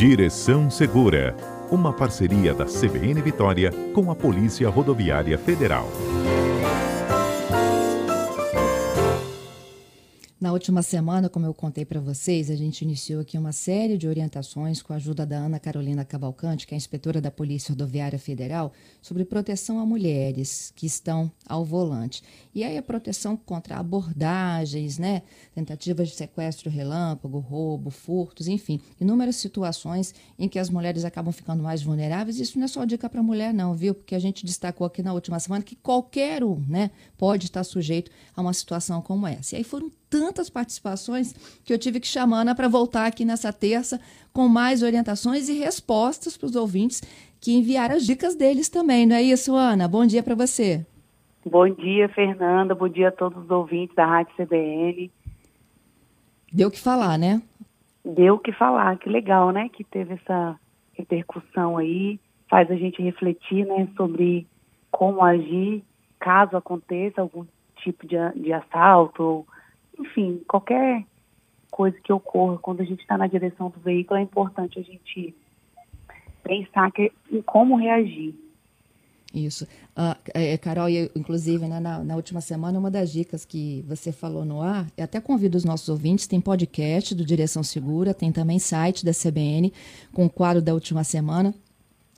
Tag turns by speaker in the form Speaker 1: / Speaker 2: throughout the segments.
Speaker 1: Direção Segura, uma parceria da CBN Vitória com a Polícia Rodoviária Federal.
Speaker 2: Na última semana, como eu contei para vocês, a gente iniciou aqui uma série de orientações com a ajuda da Ana Carolina Cavalcante, que é inspetora da Polícia Rodoviária Federal, sobre proteção a mulheres que estão ao volante. E aí a proteção contra abordagens, né, tentativas de sequestro relâmpago, roubo, furtos, enfim, inúmeras situações em que as mulheres acabam ficando mais vulneráveis. Isso não é só dica para mulher não, viu? Porque a gente destacou aqui na última semana que qualquer um, né, pode estar sujeito a uma situação como essa. E aí foram tantas participações que eu tive que chamar Ana para voltar aqui nessa terça com mais orientações e respostas para os ouvintes que enviaram as dicas deles também, não é isso, Ana? Bom dia para você.
Speaker 3: Bom dia, Fernanda. Bom dia a todos os ouvintes da Rádio CBN.
Speaker 2: Deu o que falar, né?
Speaker 3: Deu o que falar. Que legal, né? Que teve essa repercussão aí. Faz a gente refletir, né? Sobre como agir caso aconteça algum tipo de, de assalto ou enfim, qualquer coisa que ocorra quando a gente está na direção do veículo, é importante a gente pensar que, em como reagir.
Speaker 2: Isso. Uh, é, Carol, eu, inclusive, né, na, na, última semana, uma das dicas que você falou no ar, eu até convido os nossos ouvintes, tem podcast do Direção Segura, tem também site da CBN, com o quadro da última semana.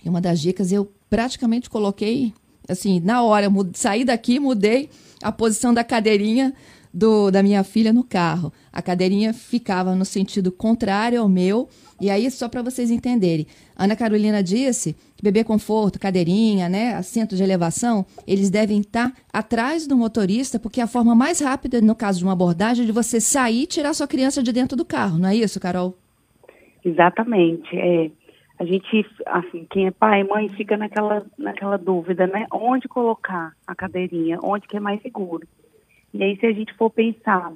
Speaker 2: E uma das dicas eu praticamente coloquei, assim, na hora, saí daqui, mudei a posição da cadeirinha do, da minha filha no carro. A cadeirinha ficava no sentido contrário ao meu. E aí, só para vocês entenderem, Ana Carolina disse que bebê conforto, cadeirinha, né, assento de elevação, eles devem estar atrás do motorista, porque é a forma mais rápida, no caso de uma abordagem, de você sair e tirar sua criança de dentro do carro, não é isso, Carol?
Speaker 3: Exatamente. É, a gente, assim, quem é pai e mãe fica naquela, naquela dúvida, né? Onde colocar a cadeirinha, onde que é mais seguro. E aí, se a gente for pensar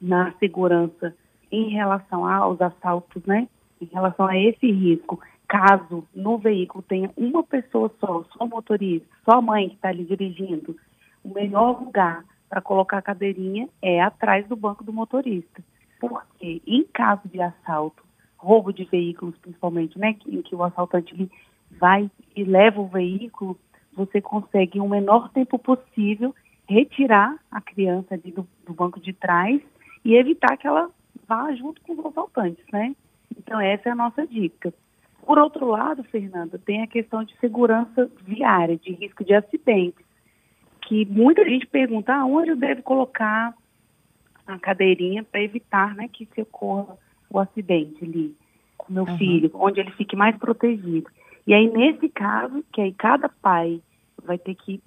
Speaker 3: na segurança em relação aos assaltos, né? Em relação a esse risco, caso no veículo tenha uma pessoa só, só motorista, só mãe que está ali dirigindo, o melhor lugar para colocar a cadeirinha é atrás do banco do motorista. Porque em caso de assalto, roubo de veículos principalmente, né, em que o assaltante vai e leva o veículo, você consegue em um menor tempo possível retirar a criança do, do, banco de trás e evitar que ela vá junto com os assaltantes, né? Então essa é a nossa dica. Por outro lado, Fernanda, tem a questão de segurança viária, de risco de acidentes, que muita gente pergunta ah, onde eu devo colocar a cadeirinha para evitar né, que se ocorra o acidente ali com meu uhum. filho, onde ele fique mais protegido. E aí, nesse caso, que aí cada pai vai ter que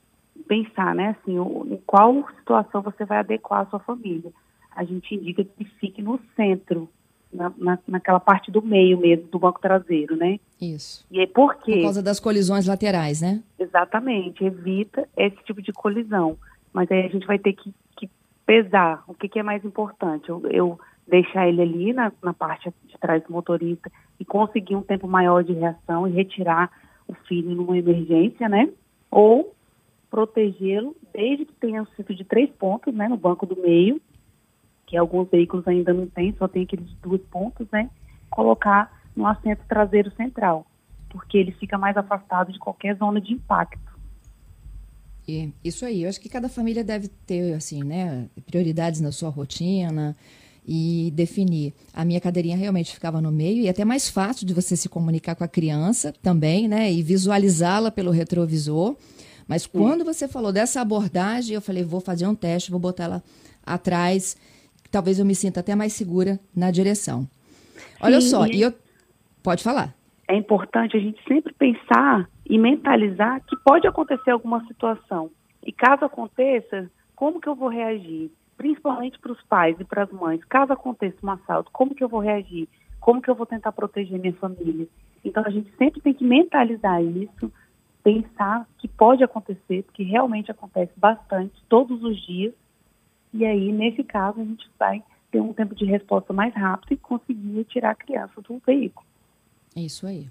Speaker 3: pensar, né, assim, o, em qual situação você vai adequar a sua família. A gente indica que fique no centro, na, na, naquela parte do meio mesmo, do banco traseiro, né?
Speaker 2: Isso.
Speaker 3: E aí por quê?
Speaker 2: Por causa das colisões laterais, né?
Speaker 3: Exatamente, evita esse tipo de colisão. Mas aí a gente vai ter que, que pesar o que, que, é mais importante. Eu, eu deixar ele ali na, na parte de trás do motorista e conseguir um tempo maior de reação e retirar o filho numa emergência, né? Ou protegê-lo, desde que tenha um cinto de três pontos, né, no banco do meio, que alguns veículos ainda não têm, só tem aqueles dois pontos, né, colocar no assento traseiro central, porque ele fica mais afastado de qualquer zona de impacto.
Speaker 2: E isso aí, eu acho que cada família deve ter, assim, né, prioridades na sua rotina e definir. A minha cadeirinha realmente ficava no meio e é até mais fácil de você se comunicar com a criança também, né, e visualizá-la pelo retrovisor. Mas quando você falou dessa abordagem, eu falei, vou fazer um teste, vou botar ela atrás, talvez eu me sinta até mais segura na direção. Olha Sim, só, e eu pode falar.
Speaker 3: É importante a gente sempre pensar e mentalizar que pode acontecer alguma situação. E caso aconteça, como que eu vou reagir? Principalmente para os pais e para as mães. Caso aconteça um assalto, como que eu vou reagir? Como que eu vou tentar proteger minha família? Então a gente sempre tem que mentalizar isso pensar que pode acontecer, porque realmente acontece bastante, todos os dias, e aí, nesse caso, a gente vai ter um tempo de resposta mais rápido e conseguir tirar a criança do veículo.
Speaker 2: Isso aí.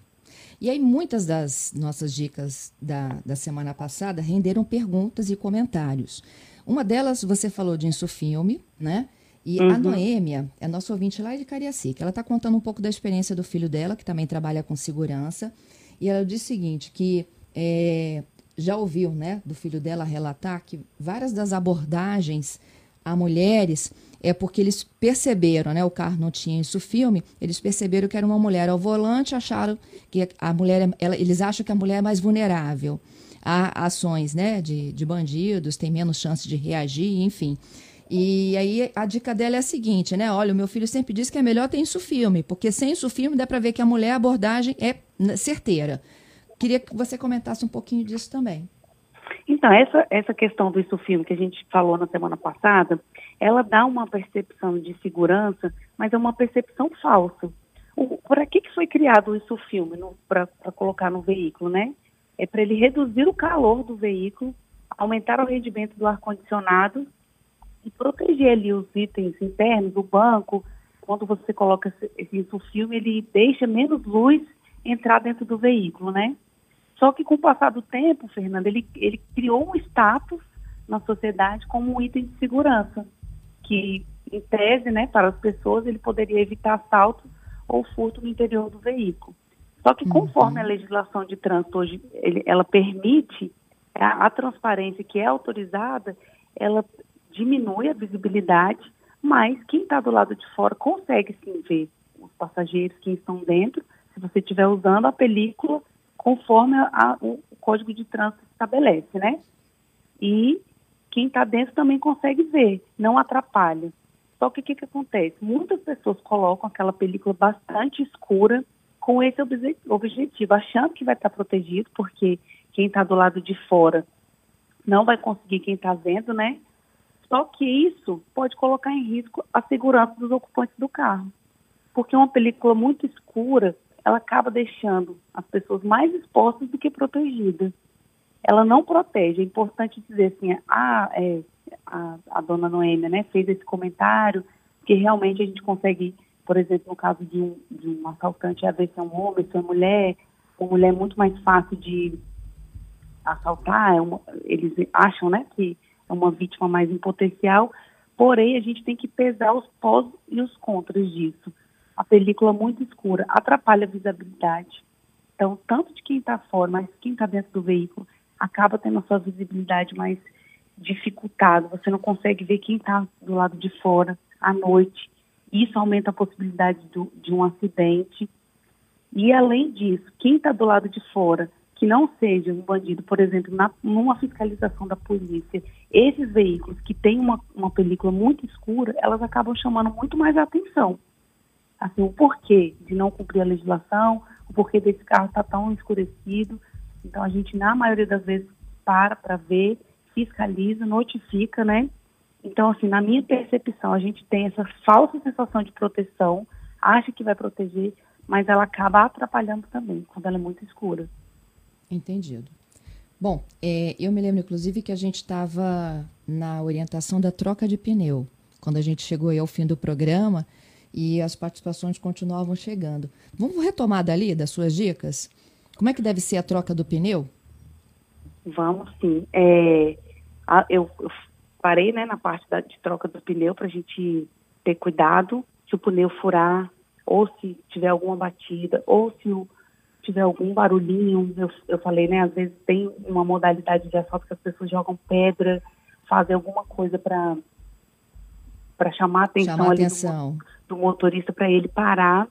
Speaker 2: E aí, muitas das nossas dicas da, da semana passada renderam perguntas e comentários. Uma delas, você falou de insufilme, né? E uhum. a Noêmia é nossa ouvinte lá de Cariacica. Ela está contando um pouco da experiência do filho dela, que também trabalha com segurança. E ela diz o seguinte, que é, já ouviu né, do filho dela relatar que várias das abordagens a mulheres é porque eles perceberam, né? O carro não tinha isso filme, eles perceberam que era uma mulher ao volante, acharam que a mulher, ela, eles acham que a mulher é mais vulnerável a ações, né? De, de bandidos, tem menos chance de reagir, enfim. E aí a dica dela é a seguinte, né? Olha, o meu filho sempre disse que é melhor ter isso filme, porque sem isso filme dá para ver que a mulher a abordagem é certeira. Queria que você comentasse um pouquinho disso também.
Speaker 3: Então, essa, essa questão do isso filme que a gente falou na semana passada, ela dá uma percepção de segurança, mas é uma percepção falsa. Para que, que foi criado isso filme para colocar no veículo, né? É para ele reduzir o calor do veículo, aumentar o rendimento do ar-condicionado e proteger ali os itens internos, o banco. Quando você coloca esse, esse filme, ele deixa menos luz entrar dentro do veículo, né? Só que com o passar do tempo, Fernando, ele, ele criou um status na sociedade como um item de segurança, que em tese, né, para as pessoas, ele poderia evitar assalto ou furto no interior do veículo. Só que conforme uhum. a legislação de trânsito hoje, ele, ela permite a, a transparência que é autorizada, ela diminui a visibilidade, mas quem está do lado de fora consegue sim ver os passageiros que estão dentro, se você estiver usando a película conforme a, o Código de Trânsito estabelece, né? E quem está dentro também consegue ver, não atrapalha. Só que o que, que acontece? Muitas pessoas colocam aquela película bastante escura com esse objetivo, achando que vai estar protegido, porque quem está do lado de fora não vai conseguir quem está vendo, né? Só que isso pode colocar em risco a segurança dos ocupantes do carro. Porque uma película muito escura ela acaba deixando as pessoas mais expostas do que protegidas. Ela não protege. É importante dizer assim, é, a, a dona Noêmia né, fez esse comentário, que realmente a gente consegue, por exemplo, no caso de um, de um assaltante, a ver se é um homem, se é mulher, uma mulher é muito mais fácil de assaltar, é uma, eles acham né, que é uma vítima mais em potencial, porém a gente tem que pesar os pós e os contras disso a película muito escura atrapalha a visibilidade. Então, tanto de quem está fora, mas quem está dentro do veículo acaba tendo a sua visibilidade mais dificultada. Você não consegue ver quem está do lado de fora à noite. Isso aumenta a possibilidade do, de um acidente. E, além disso, quem está do lado de fora, que não seja um bandido, por exemplo, na, numa fiscalização da polícia, esses veículos que têm uma, uma película muito escura, elas acabam chamando muito mais atenção assim, o porquê de não cumprir a legislação, o porquê desse carro estar tá tão escurecido. Então a gente, na maioria das vezes, para para ver, fiscaliza, notifica, né? Então, assim, na minha percepção, a gente tem essa falsa sensação de proteção, acha que vai proteger, mas ela acaba atrapalhando também, quando ela é muito escura.
Speaker 2: Entendido. Bom, é, eu me lembro, inclusive, que a gente estava na orientação da troca de pneu. Quando a gente chegou ao fim do programa, e as participações continuavam chegando. Vamos retomar dali das suas dicas? Como é que deve ser a troca do pneu?
Speaker 3: Vamos sim. É, a, eu, eu, parei né, na parte da, de troca do pneu para a gente ter cuidado se o pneu furar, ou se tiver alguma batida, ou se o, tiver algum barulhinho. Eu, eu falei, né? Às vezes tem uma modalidade de assalto que as pessoas jogam pedra, fazem alguma coisa para para chamar a atenção,
Speaker 2: chamar atenção.
Speaker 3: Do motorista para ele parar.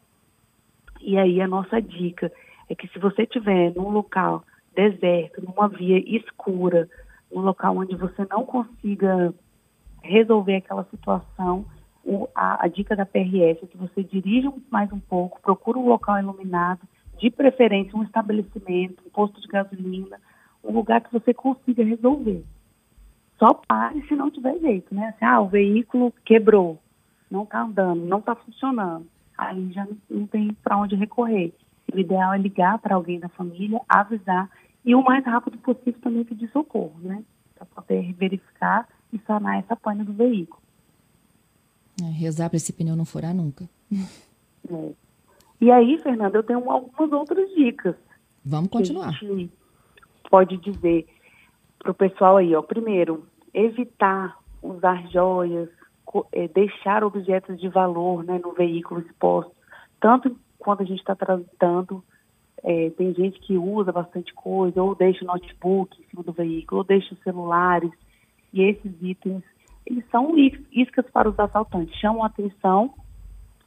Speaker 3: E aí a nossa dica é que se você estiver num local deserto, numa via escura, num local onde você não consiga resolver aquela situação, o, a, a, dica da PRS é que você dirija mais um pouco, procura um local iluminado, de preferência um estabelecimento, um posto de gasolina, um lugar que você consiga resolver só pare se não tiver jeito, né? Assim, ah, o veículo quebrou, não está andando, não está funcionando. Aí já não tem para onde recorrer. O ideal é ligar para alguém da família, avisar e o mais rápido possível também pedir socorro, né? Para poder verificar e sanar essa pane do veículo.
Speaker 2: É, rezar para esse pneu não furar nunca.
Speaker 3: É. E aí, Fernanda, eu tenho algumas outras dicas.
Speaker 2: Vamos continuar.
Speaker 3: pode dizer para o pessoal aí, ó. Primeiro, evitar usar joias, é, deixar objetos de valor né, no veículo exposto, tanto quando a gente está transitando, é, tem gente que usa bastante coisa, ou deixa o notebook em cima do veículo, ou deixa os celulares, e esses itens, eles são iscas para os assaltantes, chamam atenção,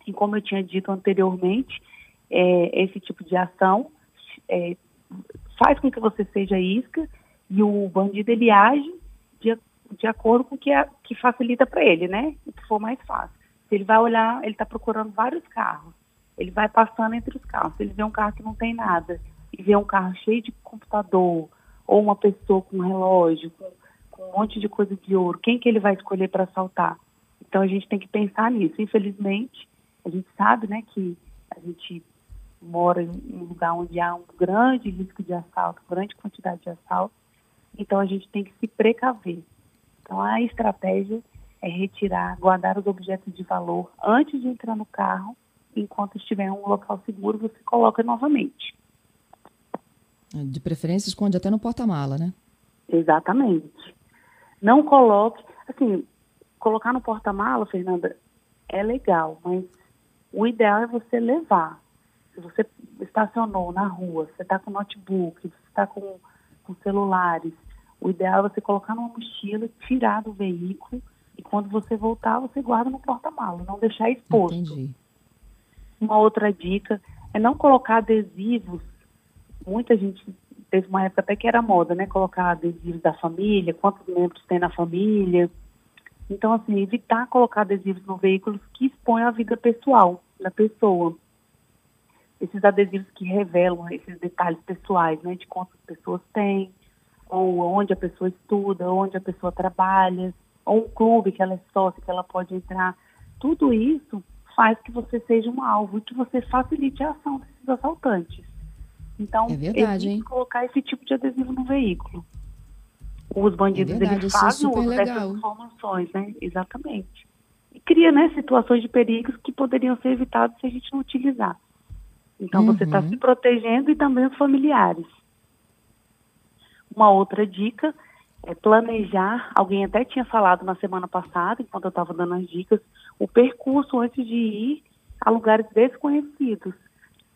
Speaker 3: e como eu tinha dito anteriormente, é, esse tipo de ação é, faz com que você seja isca, e o bandido ele age de, acordo com o que, que facilita para ele, né? O que for mais fácil. Se ele vai olhar, ele está procurando vários carros ele vai passando entre os carros. Se ele vê um carro que não tem nada e vê um carro cheio de computador ou uma pessoa com um relógio, com, com um monte de coisa de ouro, quem que ele vai escolher para assaltar? Então a gente tem que pensar nisso. Infelizmente, a gente sabe, né, que a gente mora em um lugar onde há um grande risco de assalto, grande quantidade de assalto. Então a gente tem que se precaver. Então a estratégia é retirar, guardar os objetos de valor antes de entrar no carro enquanto estiver em um local seguro, você coloca novamente.
Speaker 2: De preferência, esconde até no porta-mala, né?
Speaker 3: Exatamente. Não coloque, assim, colocar no porta-mala, Fernanda, é legal, mas o ideal é você levar. Se você estacionou na rua, você está com notebook, você está com, com celulares, o ideal é você colocar numa mochila, tirar do veículo e quando você voltar, você guarda no porta-mala, não deixar exposto.
Speaker 2: Entendi.
Speaker 3: Uma outra dica é não colocar adesivos. Muita gente teve uma época até que era moda, né? Colocar adesivos da família, quantos membros tem na família. Então, assim, evitar colocar adesivos no veículo que expõem a vida pessoal da pessoa. Esses adesivos que revelam esses detalhes pessoais, né? De quantas pessoas tem, ou onde a pessoa estuda, onde a pessoa trabalha, ou um clube que ela é sócia, que ela pode entrar. Tudo isso faz que você seja um alvo e que você facilite a ação desses assaltantes. Então,
Speaker 2: é verdade, hein?
Speaker 3: colocar esse tipo de adesivo no veículo. Os bandidos
Speaker 2: é verdade,
Speaker 3: eles fazem
Speaker 2: uso
Speaker 3: legal. dessas informações, né? Exatamente. E cria, né, situações de perigos que poderiam ser evitados se a gente não utilizar. Então tá uhum. você está se protegendo e também os familiares. Uma outra dica é planejar, alguém até tinha falado na semana passada, enquanto eu estava dando as dicas, o percurso antes de ir a lugares desconhecidos.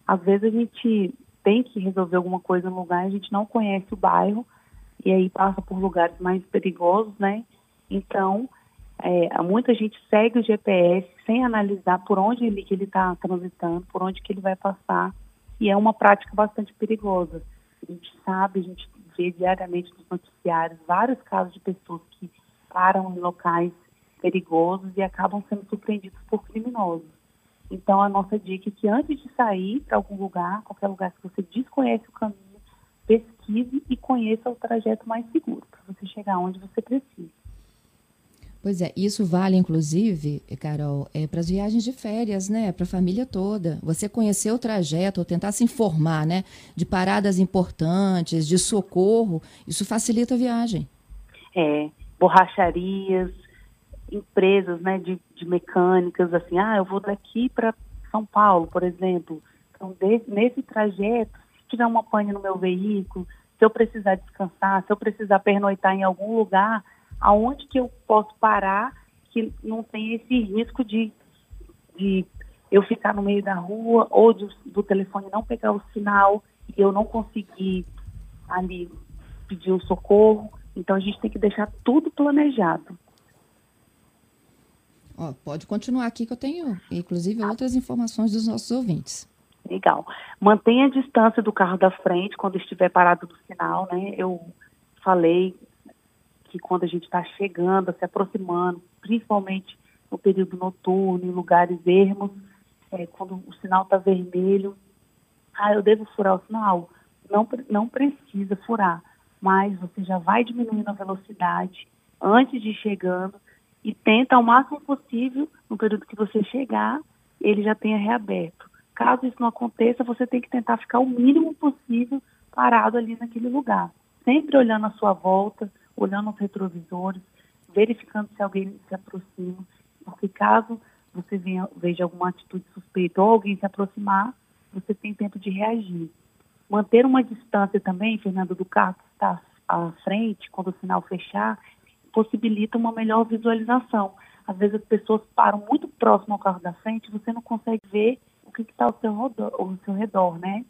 Speaker 3: Às vezes a gente tem que resolver alguma coisa no lugar, a gente não conhece o bairro e aí passa por lugares mais perigosos, né? Então, é, muita gente segue o GPS sem analisar por onde ele que ele está transitando, por onde que ele vai passar e é uma prática bastante perigosa. A gente sabe, a gente vê diariamente nos noticiários vários casos de pessoas que param em locais perigosos e acabam sendo surpreendidos por criminosos. Então, a nossa dica é que antes de sair para algum lugar, qualquer lugar que você desconhece o caminho, pesquise e conheça o trajeto mais seguro para você chegar onde você precisa.
Speaker 2: Pois é, isso vale inclusive, Carol, é, para as viagens de férias, né? Para a família toda. Você conhecer o trajeto, ou tentar se informar, né? De paradas importantes, de socorro, isso facilita a viagem.
Speaker 3: É, borracharias, empresas, né? De, de mecânicas, assim, ah, eu vou daqui para São Paulo, por exemplo. Então, de, nesse trajeto, se tiver uma pane no meu veículo, se eu precisar descansar, se eu precisar pernoitar em algum lugar aonde que eu posso parar que não tem esse risco de, de eu ficar no meio da rua ou de, do telefone não pegar o sinal e eu não conseguir ali pedir o socorro. Então a gente tem que deixar tudo planejado.
Speaker 2: Ó, pode continuar aqui que eu tenho, inclusive, outras informações dos nossos ouvintes.
Speaker 3: Legal. Mantenha a distância do carro da frente quando estiver parado no sinal, né? Eu falei que quando a gente está chegando, se aproximando, principalmente no período noturno, em lugares ermos, é, quando o sinal está vermelho, ah, eu devo furar o sinal? Não, não precisa furar, mas você já vai diminuindo a velocidade antes de chegando e tenta ao máximo possível, no período que você chegar, ele já tenha reaberto. Caso isso não aconteça, você tem que tentar ficar o mínimo possível parado ali naquele lugar, sempre olhando à sua volta, olhando os retrovisores, verificando se alguém se aproxima, porque caso você venha, veja alguma atitude suspeita ou alguém se aproximar, você tem tempo de reagir. Manter uma distância também, Fernando, do carro que está à frente, quando o sinal fechar, possibilita uma melhor visualização. às vezes as pessoas param muito próximo ao carro da frente, você não consegue ver o que está ao, ao seu redor, né?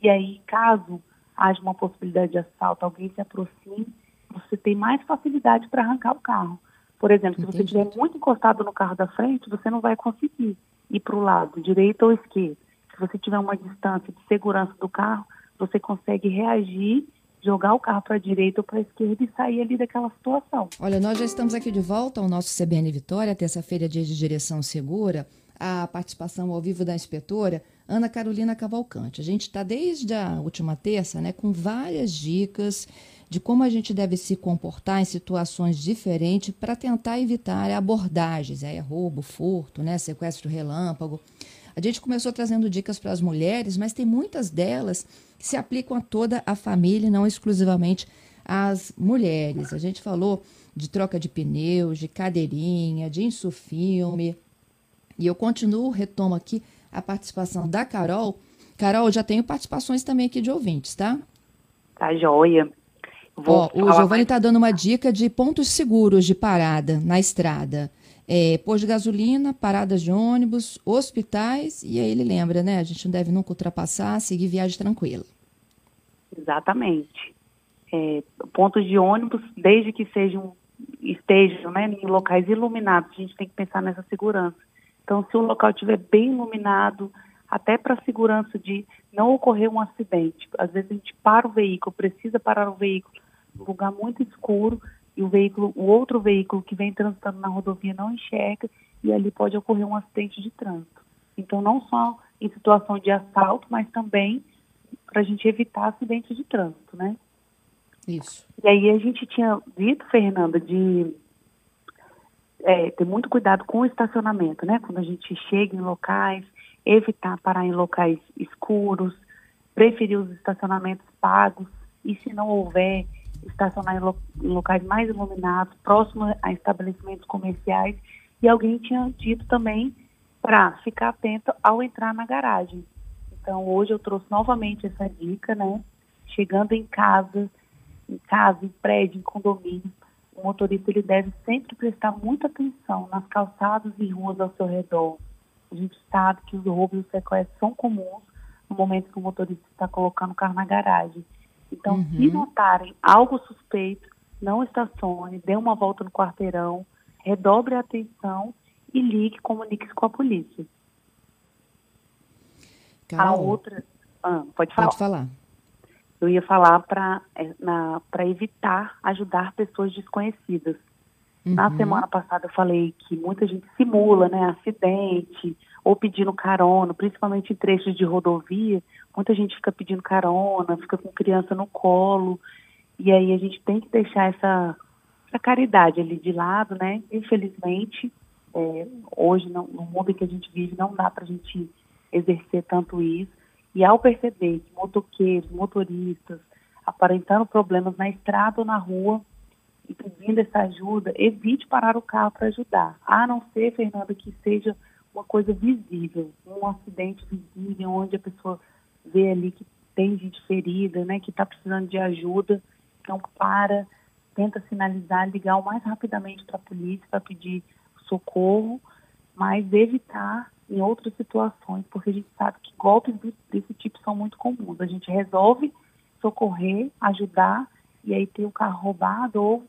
Speaker 3: E aí, caso haja uma possibilidade de assalto, alguém se aproxime, você tem mais facilidade para arrancar o carro. Por exemplo, Entendi. se você estiver muito encostado no carro da frente, você não vai conseguir ir para o lado, direito ou esquerdo. Se você tiver uma distância de segurança do carro, você consegue reagir jogar o carro para a direita ou para a esquerda e sair ali daquela situação.
Speaker 2: Olha, nós já estamos aqui de volta ao nosso CBN Vitória, terça-feira, dia de direção segura, a participação ao vivo da inspetora Ana Carolina Cavalcante. A gente está desde a última terça, né, com várias dicas de como a gente deve se comportar em situações diferentes para tentar evitar abordagens, é, roubo, furto, né, sequestro relâmpago. A gente começou trazendo dicas para as mulheres, mas tem muitas delas que se aplicam a toda a família, não exclusivamente às mulheres. A gente falou de troca de pneus, de cadeirinha, de insufilme. E eu continuo, retomo aqui a participação da Carol. Carol, já tenho participações também aqui de ouvintes, tá?
Speaker 3: Tá joia.
Speaker 2: Ó, o Giovanni está dando uma dica de pontos seguros de parada na estrada é, pôs de gasolina, paradas de ônibus, hospitais, e aí ele lembra, né? A gente não deve nunca ultrapassar, seguir viagem tranquila.
Speaker 3: Exatamente. É, pontos de ônibus, desde que sejam, estejam né, em locais iluminados, a gente tem que pensar nessa segurança. Então, se o local estiver bem iluminado, até para a segurança de não ocorrer um acidente. Às vezes a gente para o veículo, precisa parar o veículo lugar muito escuro, e o veículo, o outro veículo que vem transitando na rodovia não enxerga e ali pode ocorrer um acidente de trânsito. Então, não só em situação de assalto, mas também para a gente evitar acidentes de trânsito, né?
Speaker 2: Isso.
Speaker 3: E aí a gente tinha dito, Fernanda, de é, ter muito cuidado com o estacionamento, né? Quando a gente chega em locais, evitar parar em locais escuros, preferir os estacionamentos pagos e se não houver estacionar em, lo em locais mais iluminados, próximos a estabelecimentos comerciais. E alguém tinha dito também para ficar atento ao entrar na garagem. Então, hoje eu trouxe novamente essa dica, né? Chegando em casa, em casa, em prédio, em condomínio, o motorista ele deve sempre prestar muita atenção nas calçadas e ruas ao seu redor. A gente sabe que os roubos e os sequestros são comuns no momento que o motorista está colocando o carro na garagem. Então, uhum. se notarem algo suspeito, não estacione, dê uma volta no quarteirão, redobre a atenção e ligue, comunique-se com a polícia.
Speaker 2: Carol,
Speaker 3: a outra. Ah, pode falar.
Speaker 2: Pode falar.
Speaker 3: Eu ia falar para é, evitar ajudar pessoas desconhecidas. Uhum. Na semana passada eu falei que muita gente simula, né, acidente ou pedindo carona, principalmente em trechos de rodovia, muita gente fica pedindo carona, fica com criança no colo, e aí a gente tem que deixar essa, essa caridade ali de lado, né? Infelizmente, é, hoje não, no mundo em que a gente vive não dá para a gente exercer tanto isso, e ao perceber que motoqueiros, motoristas, aparentando problemas na estrada ou na rua, e pedindo essa ajuda, evite parar o carro para ajudar. A não ser, Fernanda, que seja uma coisa visível, um acidente visível, onde a pessoa vê ali que tem gente ferida, né, que está precisando de ajuda. Então, para, tenta sinalizar, ligar o mais rapidamente para a polícia para pedir socorro, mas evitar em outras situações, porque a gente sabe que golpes desse tipo são muito comuns. A gente resolve socorrer, ajudar, e aí tem o carro roubado ou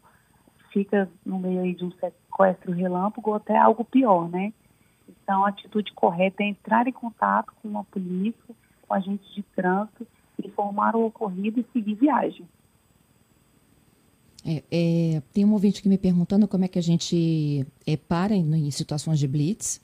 Speaker 3: fica no meio aí de um sequestro relâmpago ou até algo pior, né? Então, a atitude correta é entrar em contato com uma polícia, com agentes de trânsito, informar o ocorrido e seguir viagem.
Speaker 2: É, é, tem um ouvinte que me perguntando como é que a gente é, para em, em situações de blitz.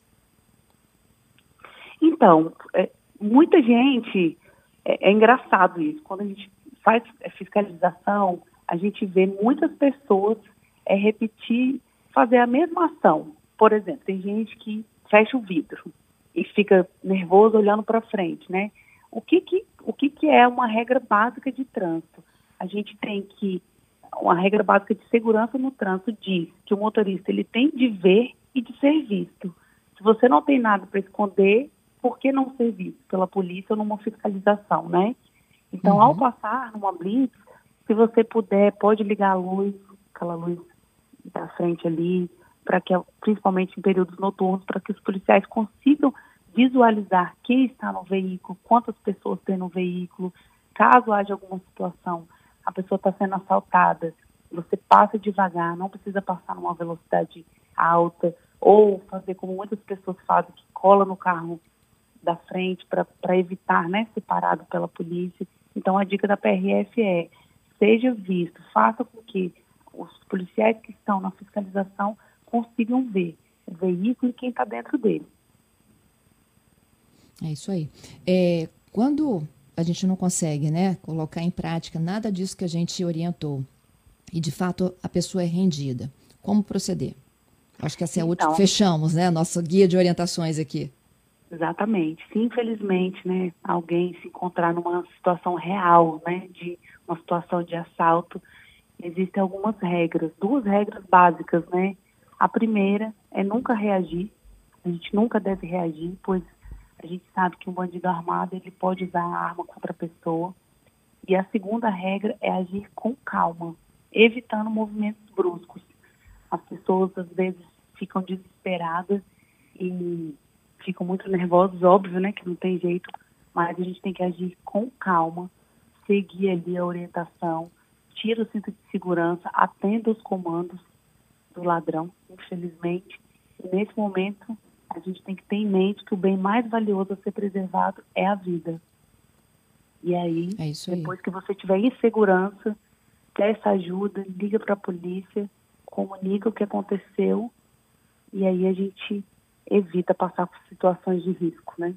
Speaker 3: Então, é, muita gente, é, é, engraçado isso, quando a gente faz fiscalização, a gente vê muitas pessoas é, repetir, fazer a mesma ação. Por exemplo, tem gente que fecha o vidro e fica nervoso olhando para frente, né? O que que, o que que é uma regra básica de trânsito? A gente tem que uma regra básica de segurança no trânsito diz que o motorista ele tem de ver e de ser visto. Se você não tem nada para esconder, por que não ser visto pela polícia ou numa fiscalização, né? Então, uhum. ao passar numa blitz, se você puder, pode ligar a luz, aquela luz da frente ali, para que, principalmente em períodos noturnos, para que os policiais consigam visualizar quem está no veículo, quantas pessoas tem no veículo, caso haja alguma situação, a pessoa está sendo assaltada, você passa devagar, não precisa passar numa velocidade alta, ou fazer como muitas pessoas fazem, que cola no carro da frente para evitar né, ser parado pela polícia. Então a dica da PRF é seja visto, faça com que os policiais que estão na fiscalização consigam ver o veículo e quem está dentro dele.
Speaker 2: É isso aí. É, quando a gente não consegue né, colocar em prática nada disso que a gente orientou e de fato a pessoa é rendida, como proceder? Acho que essa é a última. Então, Fechamos, né? Nosso guia de orientações aqui.
Speaker 3: Exatamente. Se infelizmente, né, alguém se encontrar numa situação real, né, de uma situação de assalto, existem algumas regras, duas regras básicas, né? A primeira é nunca reagir. A gente nunca deve reagir, pois a gente sabe que um bandido armado ele pode usar a arma contra a pessoa. E a segunda regra é agir com calma, evitando movimentos bruscos. As pessoas às vezes ficam desesperadas e ficam muito nervosos, óbvio, né, que não tem jeito, mas a gente tem que agir com calma, seguir ali a orientação, tira o cinto de segurança, atenda os comandos do ladrão, infelizmente. E nesse momento, a gente tem que ter em mente que o bem mais valioso a ser preservado é a vida. E aí, é aí. depois que você tiver insegurança, peça ajuda, liga para a polícia, comunica o que aconteceu e aí a gente evita passar por situações de risco, né?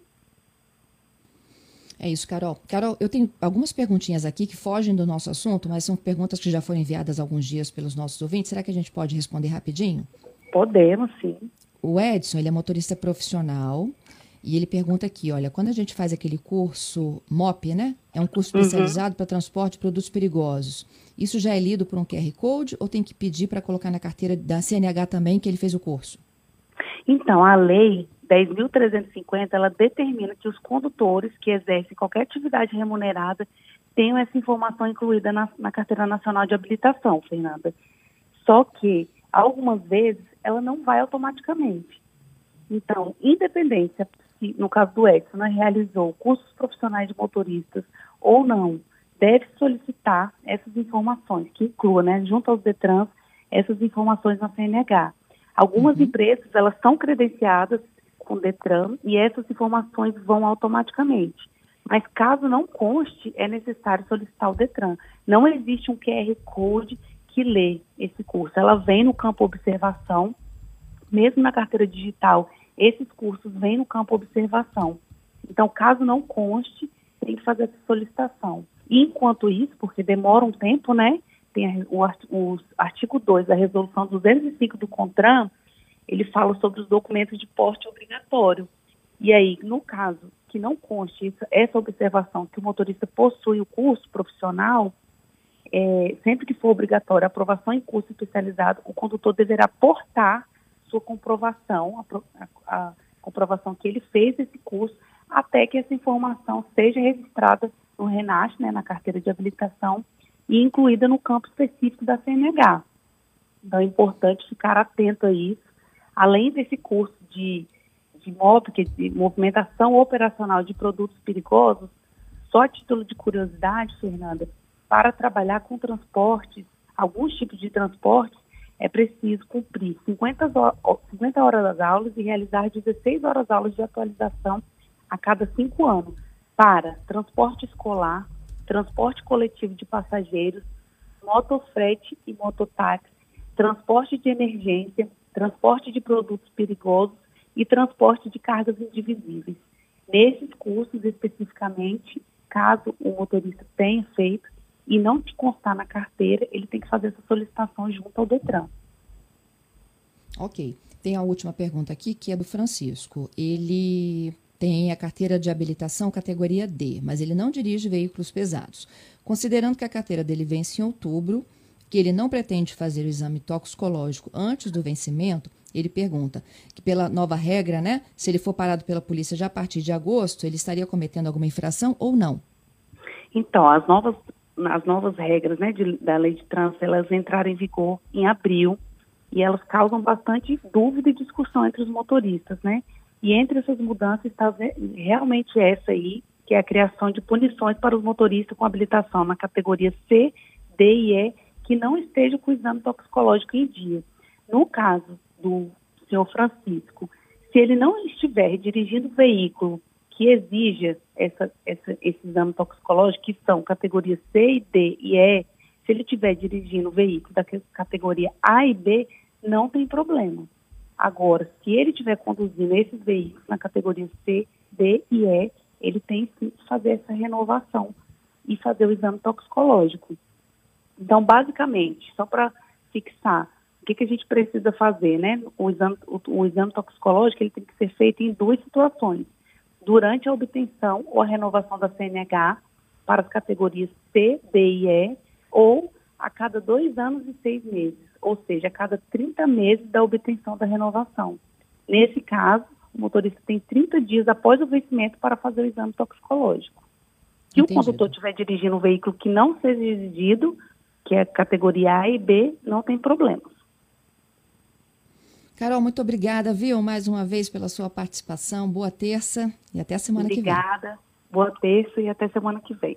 Speaker 2: É isso, Carol. Carol, eu tenho algumas perguntinhas aqui que fogem do nosso assunto, mas são perguntas que já foram enviadas há alguns dias pelos nossos ouvintes. Será que a gente pode responder rapidinho?
Speaker 3: Podemos, sim.
Speaker 2: O Edson, ele é motorista profissional e ele pergunta aqui, olha, quando a gente faz aquele curso MOP, né? É um curso uhum. especializado uhum. para transporte de produtos perigosos. Isso já é lido por um QR Code ou tem que pedir para colocar na carteira da CNH também que ele fez o curso?
Speaker 3: Então, a lei 10.350, ela determina que os condutores que exercem qualquer atividade remunerada tenham essa informação incluída na, na carteira nacional de habilitação, Fernanda. Só que, algumas vezes, ela não vai automaticamente. Então, independente se, no caso do Exxon, né, realizou cursos profissionais de motoristas ou não, deve solicitar essas informações, que inclua, né, junto aos DETRANS, essas informações na CNH. Algumas uhum. empresas, elas são credenciadas com o DETRAN e essas informações vão automaticamente. Mas caso não conste, é necessário solicitar o DETRAN. Não existe um QR Code que lê esse curso. Ela vem no campo observação, mesmo na carteira digital, esses cursos vêm no campo observação. Então, caso não conste, tem que fazer essa solicitação. E enquanto isso, porque demora um tempo, né? tem o, o artigo 2 da resolução 205 do CONTRAN, ele fala sobre os documentos de porte obrigatório. E aí, no caso que não conste essa observação que o motorista possui o curso profissional, é, sempre que for obrigatório a aprovação em curso especializado, o condutor deverá portar sua comprovação, a, a, a comprovação que ele fez esse curso, até que essa informação seja registrada no RENASH, né, na carteira de habilitação, e incluída no campo específico da CNH. Então é importante ficar atento a isso. Além desse curso de, de MOP, que é de movimentação operacional de produtos perigosos, só a título de curiosidade, Fernanda, para trabalhar com transportes, alguns tipos de transportes, é preciso cumprir 50, 50 horas das aulas e realizar 16 horas aulas de atualização a cada cinco anos para transporte escolar, transporte coletivo de passageiros, motofrete e mototáxi, transporte de emergência, transporte de produtos perigosos e transporte de cargas indivisíveis. Nesses cursos especificamente, caso o motorista tenha feito e não te constar na carteira, ele tem que fazer essa solicitação junto ao Detran.
Speaker 2: Ok. Tem a última pergunta aqui, que é do Francisco. Ele tem a carteira de habilitação categoria D, mas ele não dirige veículos pesados. Considerando que a carteira dele vence em outubro, que ele não pretende fazer o exame toxicológico antes do vencimento, ele pergunta que pela nova regra, né, se ele for parado pela polícia já a partir de agosto, ele estaria cometendo alguma infração ou não?
Speaker 3: Então, as novas, as novas regras né, de, da lei de trânsito, elas entraram em vigor em abril e elas causam bastante dúvida e discussão entre os motoristas, né? E entre essas mudanças está realmente essa aí, que é a criação de punições para os motoristas com habilitação na categoria C, D e E, que não estejam com o exame toxicológico em dia. No caso do senhor Francisco, se ele não estiver dirigindo veículo que exija essa, essa, esse exame toxicológico, que são categorias C, D e E, se ele estiver dirigindo veículo da categoria A e B, não tem problema. Agora, se ele estiver conduzindo esses veículos na categoria C, D e E, ele tem que fazer essa renovação e fazer o exame toxicológico. Então, basicamente, só para fixar, o que, que, a gente precisa fazer, né? O exame, o, o exame toxicológico ele tem que ser feito em duas situações. Durante a obtenção ou a renovação da CNH para as categorias C, D e E, ou a cada dois anos e seis meses ou seja, a cada 30 meses da obtenção da renovação. Nesse caso, o motorista tem 30 dias após o vencimento para fazer o exame toxicológico. Se Entendido. o condutor estiver dirigindo um veículo que não seja exigido, que é categoria A e B, não tem problemas.
Speaker 2: Carol, muito obrigada, viu, mais uma vez pela sua participação. Boa terça e até semana
Speaker 3: obrigada.
Speaker 2: que vem.
Speaker 3: Obrigada, boa terça e até semana que vem.